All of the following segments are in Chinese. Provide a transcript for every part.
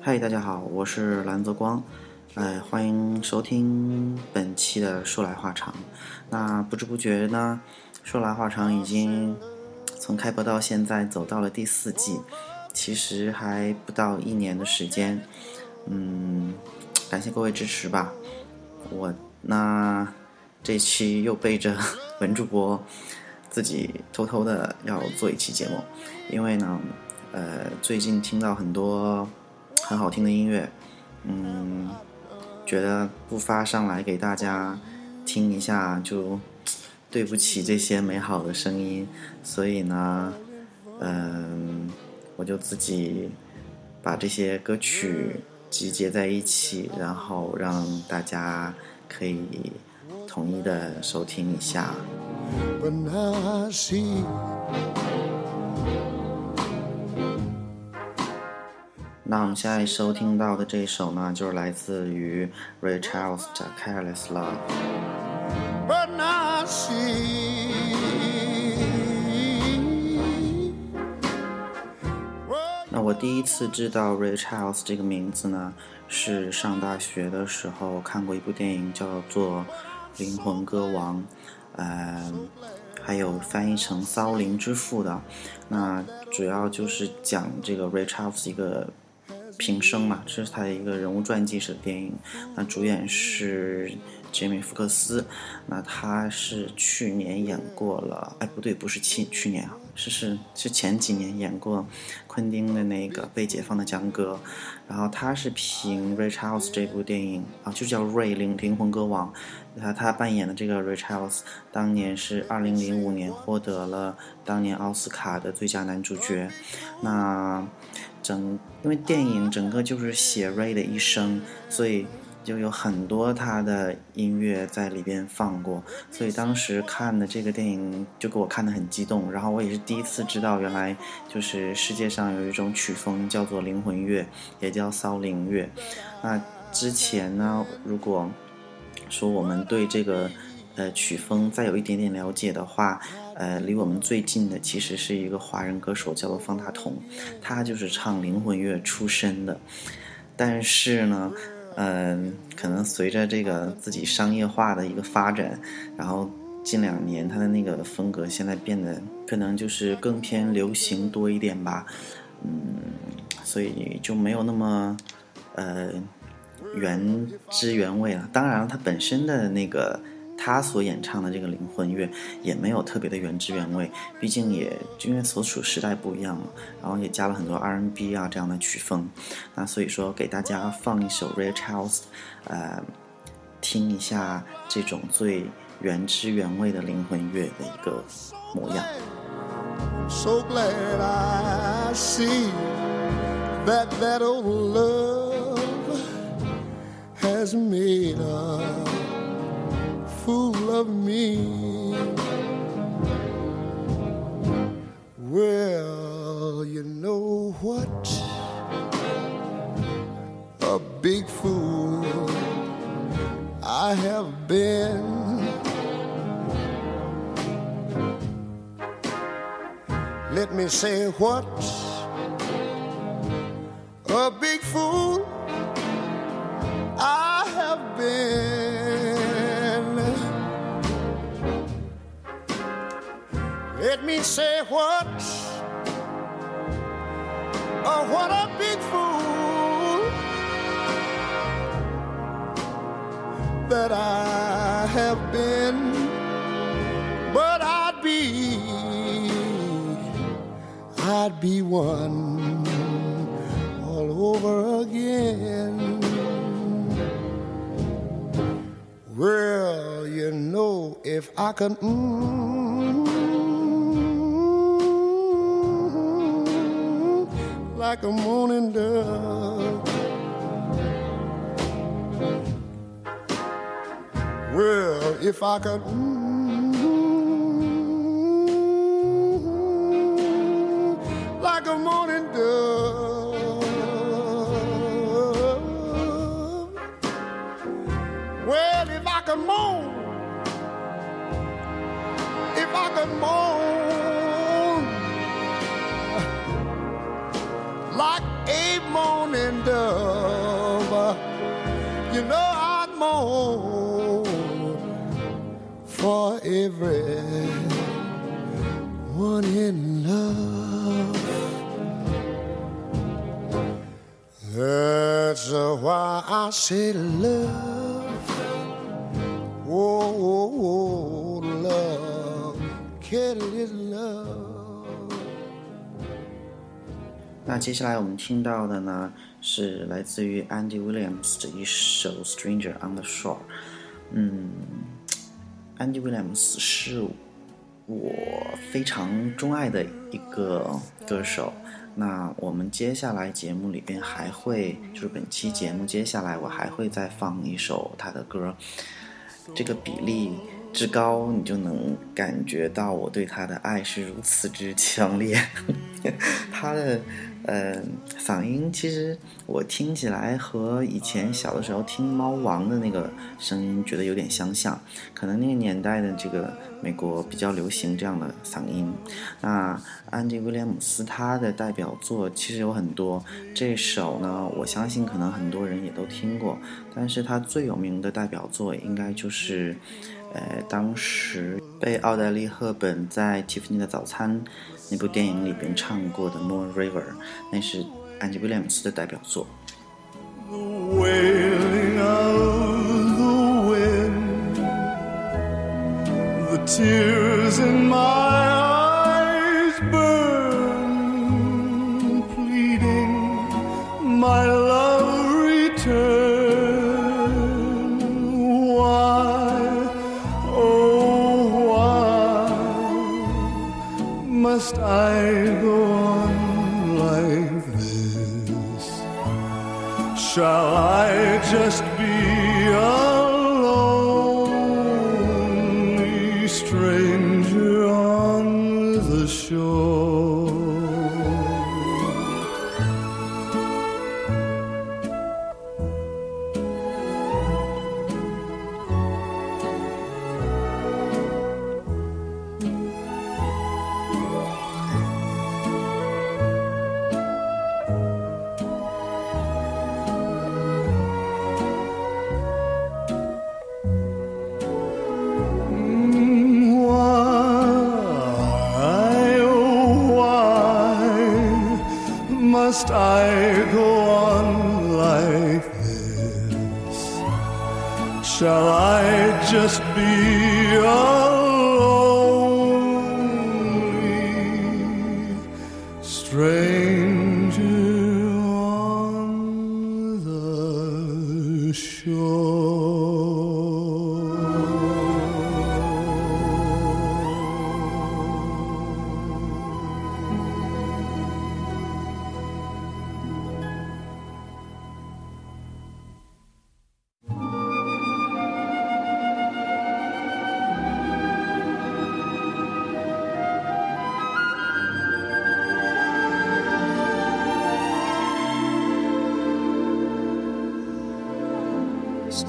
嗨，大家好，我是蓝泽光，哎，欢迎收听本期的说来话长。那不知不觉呢，说来话长已经从开播到现在走到了第四季，其实还不到一年的时间。嗯，感谢各位支持吧。我那这期又背着 文主播自己偷偷的要做一期节目，因为呢，呃，最近听到很多很好听的音乐，嗯，觉得不发上来给大家听一下就对不起这些美好的声音，所以呢，嗯，我就自己把这些歌曲。集结在一起，然后让大家可以统一的收听一下。那我们现在收听到的这首呢，就是来自于 Ray Charles 的《Careless Love》。那我第一次知道 Ray Charles 这个名字呢，是上大学的时候看过一部电影，叫做《灵魂歌王》，嗯，还有翻译成《骚灵之父》的。那主要就是讲这个 Richards 一个平生嘛，这是他的一个人物传记式的电影。那主演是杰米·福克斯，那他是去年演过了，哎，不对，不是去去年啊。是是是前几年演过昆汀的那个被解放的江歌，然后他是凭《Ray Charles》这部电影啊，就叫《Ray 灵灵魂歌王》，他他扮演的这个 Ray Charles，当年是二零零五年获得了当年奥斯卡的最佳男主角。那整因为电影整个就是写 Ray 的一生，所以。就有很多他的音乐在里边放过，所以当时看的这个电影就给我看得很激动。然后我也是第一次知道，原来就是世界上有一种曲风叫做灵魂乐，也叫骚灵乐。那之前呢，如果说我们对这个呃曲风再有一点点了解的话，呃，离我们最近的其实是一个华人歌手，叫做方大同，他就是唱灵魂乐出身的。但是呢。嗯，可能随着这个自己商业化的一个发展，然后近两年他的那个风格现在变得可能就是更偏流行多一点吧，嗯，所以就没有那么呃原汁原味了。当然，他本身的那个。他所演唱的这个灵魂乐也没有特别的原汁原味，毕竟也因为所处时代不一样嘛，然后也加了很多 R&B 啊这样的曲风，那所以说给大家放一首 Ray Charles，呃，听一下这种最原汁原味的灵魂乐的一个模样。So glad I see that that old love has made us. Of me. Well, you know what? A big fool I have been. Let me say what? A big fool me say what? Oh, what a big fool that I have been. But I'd be, I'd be one all over again. Well, you know, if I could. Mm, like a morning dove. Well, if I could. Mm, like a morning dove. Well, if I could moan, if I could moan You know I'd mourn for every one in love. That's why I say love. Oh, oh, oh love. Kelly love. 那接下来我们听到的呢，是来自于 Andy Williams 的一首《Stranger on the Shore》。嗯，Andy Williams 是我非常钟爱的一个歌手。那我们接下来节目里边还会，就是本期节目接下来我还会再放一首他的歌。这个比例之高，你就能感觉到我对他的爱是如此之强烈。他的。嗯，嗓音其实我听起来和以前小的时候听猫王的那个声音觉得有点相像，可能那个年代的这个美国比较流行这样的嗓音。那安迪威廉姆斯他的代表作其实有很多，这首呢，我相信可能很多人也都听过，但是他最有名的代表作应该就是，呃，当时被奥黛丽赫本在《蒂芙尼的早餐》。那部电影里边唱过的《Moon River》，那是安吉·威廉姆斯的代表作。must must be.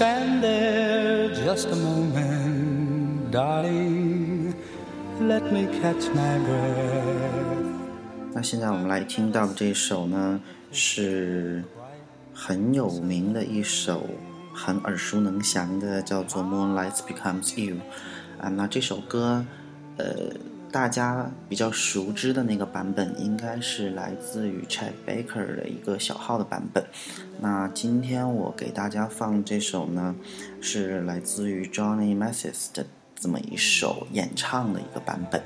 'Stand there just a moment, darling. Let me catch my breath. 那现在我们来听到的这首呢，是很有名的一首，很耳熟能详的，叫做《Moonlight Becomes You》啊。那这首歌，呃，大家比较熟知的那个版本，应该是来自于 Chet Baker 的一个小号的版本。那今天我给大家放这首呢，是来自于 Johnny Mathis 的这么一首演唱的一个版本。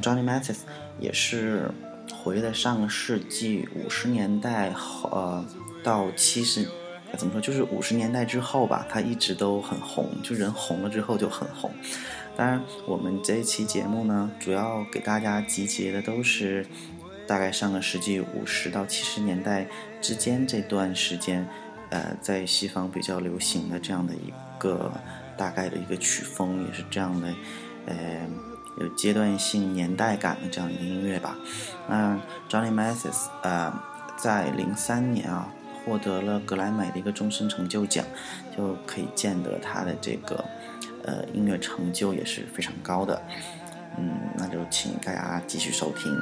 Johnny Mathis 也是活跃在上个世纪五十年代后，呃，到七十，怎么说，就是五十年代之后吧，他一直都很红，就人红了之后就很红。当然，我们这一期节目呢，主要给大家集结的都是大概上个世纪五十到七十年代之间这段时间，呃，在西方比较流行的这样的一个大概的一个曲风，也是这样的，呃，有阶段性、年代感的这样一个音乐吧。那 Johnny Mathis，呃，在零三年啊，获得了格莱美的一个终身成就奖，就可以见得他的这个。呃音乐成就也是非常高的嗯那就请大家继续收听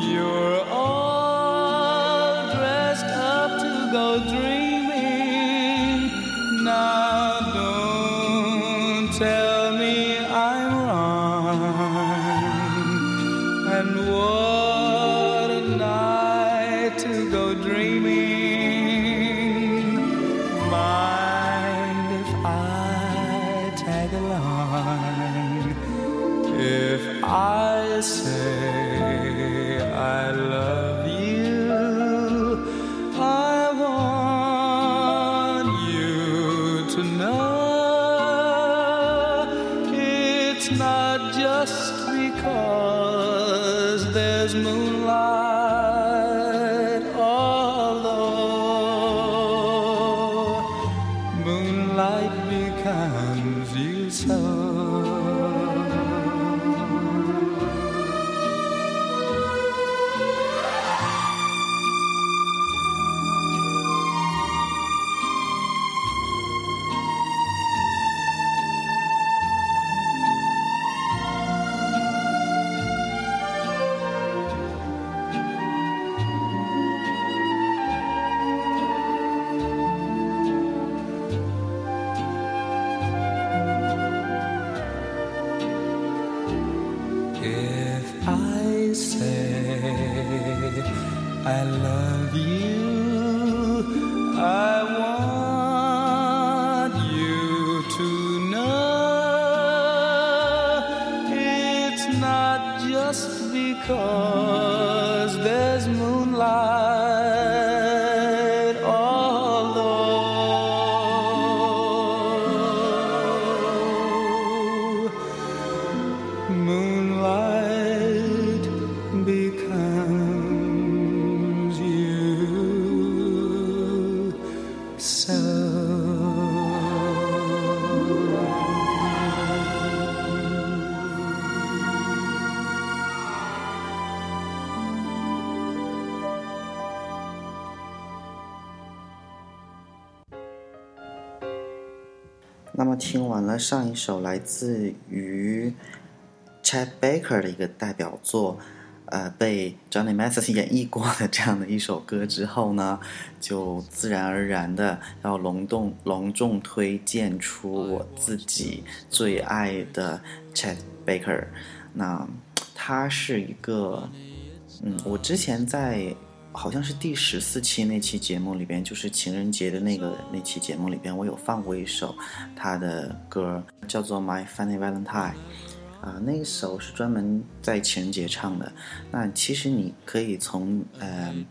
You're all dressed up to go dreaming there's moonlight, 那么听完了上一首来自于 Chet Baker 的一个代表作，呃，被 Johnny Mathis 演绎过的这样的一首歌之后呢，就自然而然的要隆重隆重推荐出我自己最爱的 Chet Baker。那他是一个，嗯，我之前在好像是第十四期那期节目里边，就是情人节的那个那期节目里边，我有放过一首他的歌，叫做《My Funny Valentine》。啊，那一首是专门在情人节唱的。那其实你可以从嗯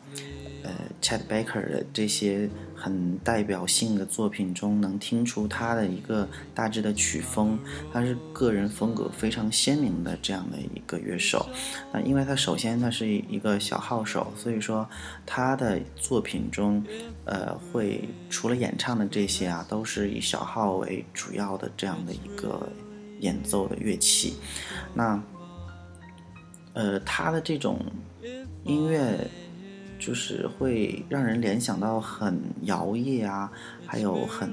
呃 Chet Baker 的这些很代表性的作品中，能听出他的一个大致的曲风，他是个人风格非常鲜明的这样的一个乐手。那因为他首先他是一个小号手，所以说他的作品中，呃，会除了演唱的这些啊，都是以小号为主要的这样的一个。演奏的乐器，那，呃，他的这种音乐就是会让人联想到很摇曳啊，还有很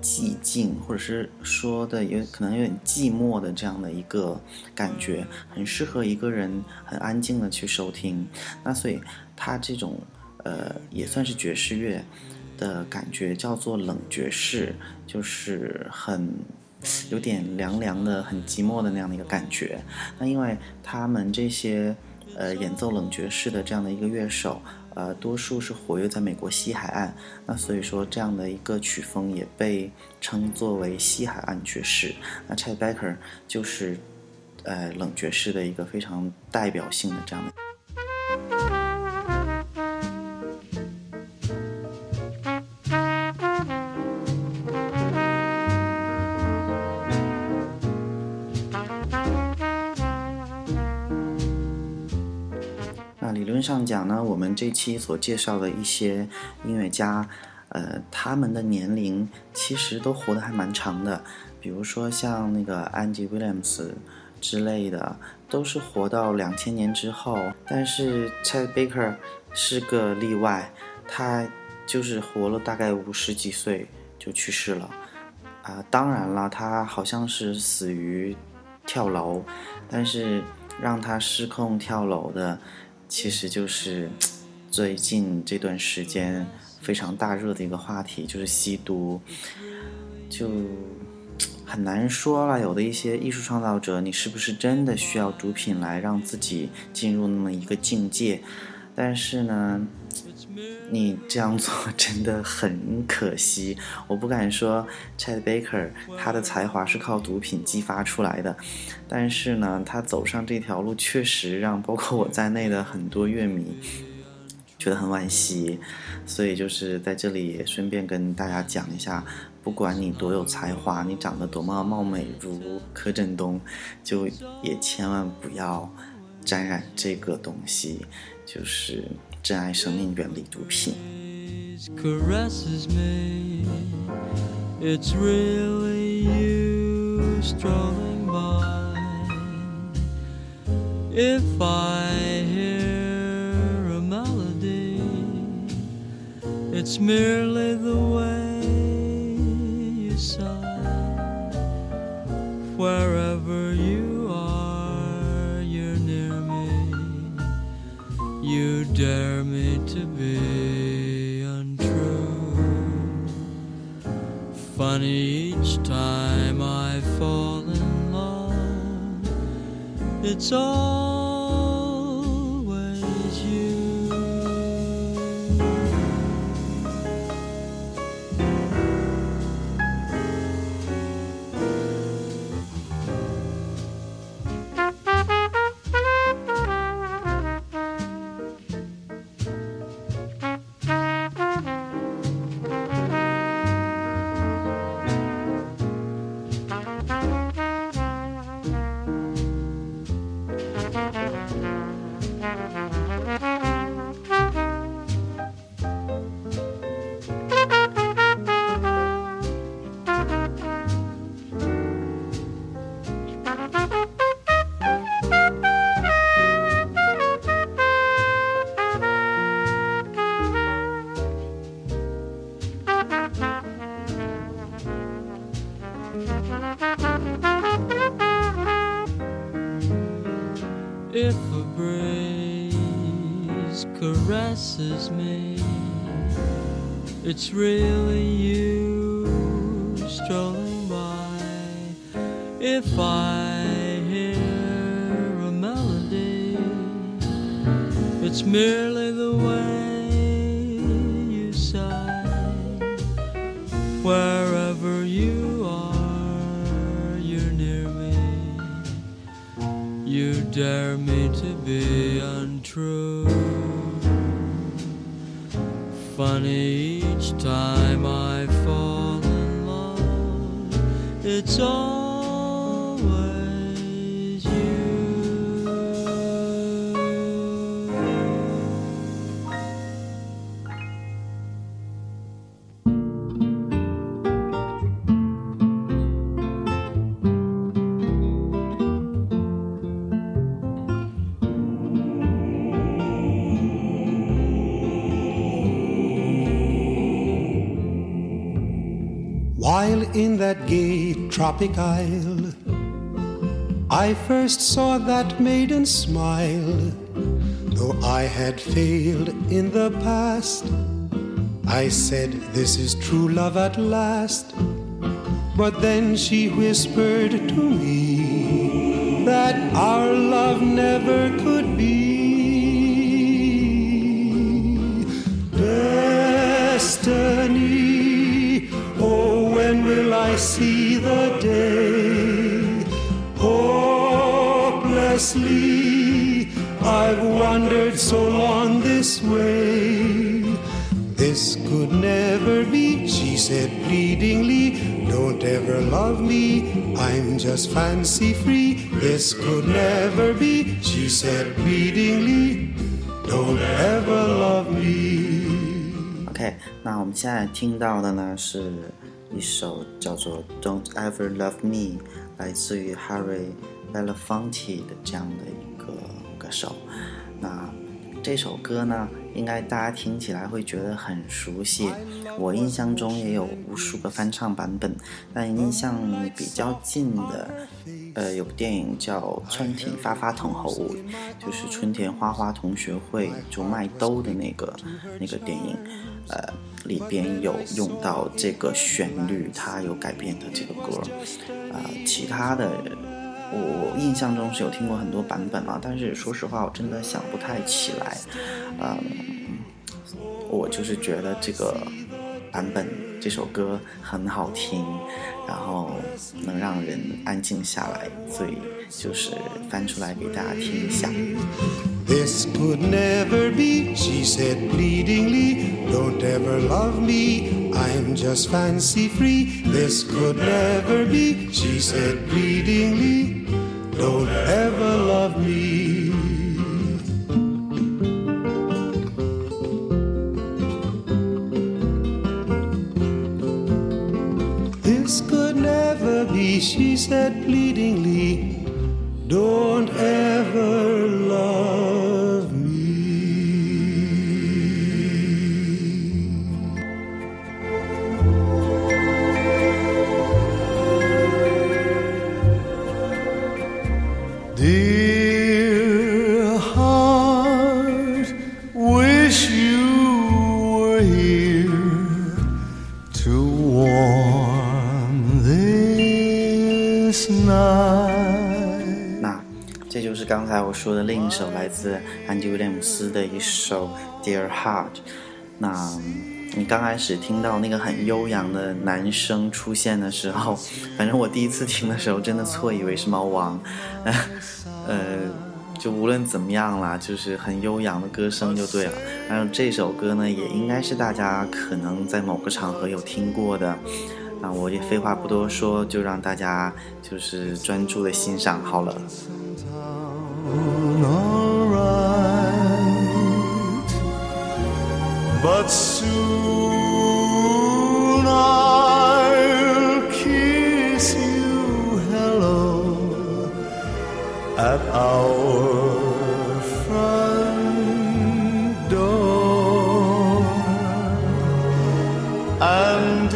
寂静，或者是说的有可能有点寂寞的这样的一个感觉，很适合一个人很安静的去收听。那所以他这种呃也算是爵士乐的感觉，叫做冷爵士，就是很。有点凉凉的、很寂寞的那样的一个感觉。那因为他们这些呃演奏冷爵士的这样的一个乐手，呃，多数是活跃在美国西海岸，那所以说这样的一个曲风也被称作为西海岸爵士。那 Chet Baker 就是呃冷爵士的一个非常代表性的这样的。那，我们这期所介绍的一些音乐家，呃，他们的年龄其实都活得还蛮长的。比如说像那个 Andy Williams 之类的，都是活到两千年之后。但是 Chet Baker 是个例外，他就是活了大概五十几岁就去世了。啊、当然了，他好像是死于跳楼，但是让他失控跳楼的。其实就是最近这段时间非常大热的一个话题，就是吸毒，就很难说了。有的一些艺术创造者，你是不是真的需要毒品来让自己进入那么一个境界？但是呢，你这样做 真的很可惜。我不敢说 Chad Baker 他的才华是靠毒品激发出来的，但是呢，他走上这条路确实让包括我在内的很多乐迷觉得很惋惜。所以就是在这里也顺便跟大家讲一下，不管你多有才华，你长得多么貌美如柯震东，就也千万不要沾染这个东西，就是珍爱生命，远离毒品。caresses me. It's really you strolling by. If I hear a melody, it's merely the way you sigh. Wherever dare me to be untrue. Funny each time I fall in love, it's always If a breeze caresses me, it's really you strolling by. If I hear a melody, it's merely in that gay tropic isle, I first saw that maiden smile. Though I had failed in the past, I said, This is true love at last. But then she whispered to me that our love never could be. see the day? Hopelessly, I've wandered so long this way. This could never be, she said pleadingly. Don't ever love me, I'm just fancy free. This could never be, she said pleadingly. Don't ever love me. OK，那我们现在听到的呢是 一首叫做《Don't Ever Love Me》，来自于 Harry Belafonte 的这样的一个歌手。那这首歌呢，应该大家听起来会觉得很熟悉，我印象中也有无数个翻唱版本。但印象比较近的，呃，有部电影叫《春田花花同学会》，就是春田花花同学会就卖兜的那个那个电影，呃，里边有用到这个旋律，它有改编的这个歌，啊、其他的。我我印象中是有听过很多版本啊，但是说实话，我真的想不太起来。嗯，我就是觉得这个版本这首歌很好听，然后能让人安静下来，所以就是翻出来给大家听一下。This could never be, she said pleadingly. Don't ever love me, I'm just fancy free. This could never be, she said pleadingly. Lowland. 说的另一首来自安迪威廉姆斯的一首《Dear Heart》。那你刚开始听到那个很悠扬的男声出现的时候，反正我第一次听的时候真的错以为是猫王，呃，就无论怎么样啦，就是很悠扬的歌声就对了。然后这首歌呢，也应该是大家可能在某个场合有听过的。那我也废话不多说，就让大家就是专注的欣赏好了。But soon I'll kiss you hello at our front door. And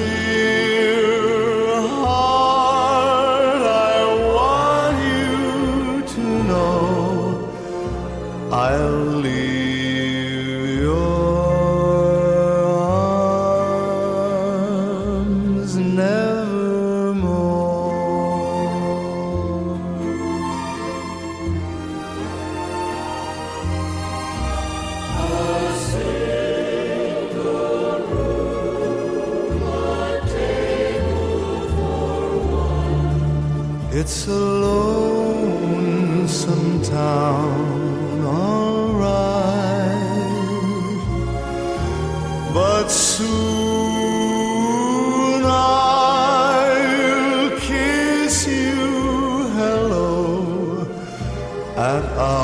that I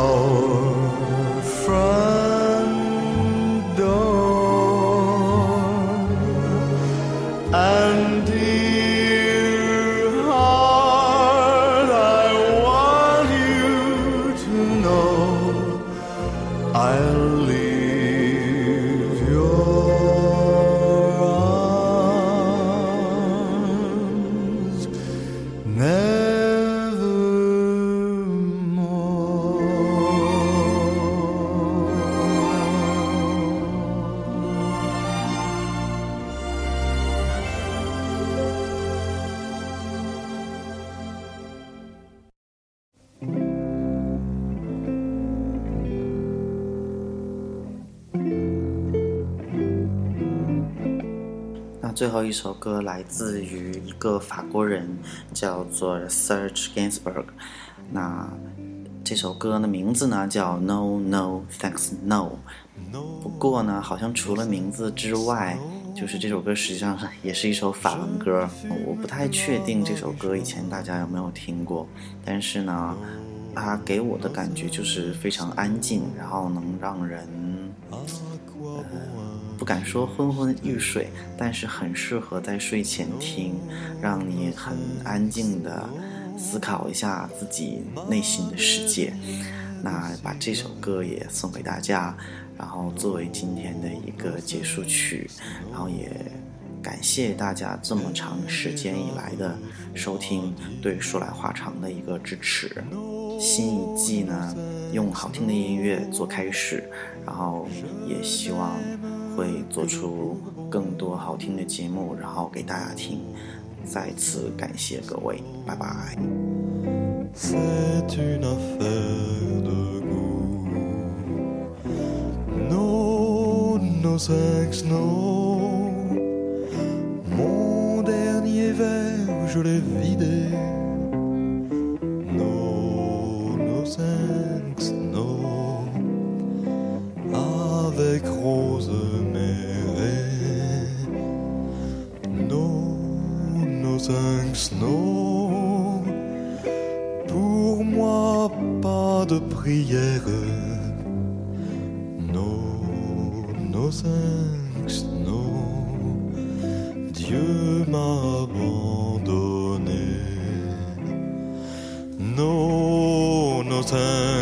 最后一首歌来自于一个法国人，叫做 Serge Gainsbourg。那这首歌的名字呢叫 No No Thanks No。不过呢，好像除了名字之外，就是这首歌实际上也是一首法文歌。我不太确定这首歌以前大家有没有听过，但是呢，它给我的感觉就是非常安静，然后能让人。不敢说昏昏欲睡，但是很适合在睡前听，让你很安静的思考一下自己内心的世界。那把这首歌也送给大家，然后作为今天的一个结束曲，然后也感谢大家这么长时间以来的收听，对说来话长的一个支持。新一季呢，用好听的音乐做开始，然后也希望会做出更多好听的节目，然后给大家听。再次感谢各位，拜拜。C'est une affaire de goût. No, no, sax no Mon dernier verre, je l'ai vidé. cinq. Pour moi, pas de prière. No, no thanks, no. Dieu m'a abandonné. No, no thanks.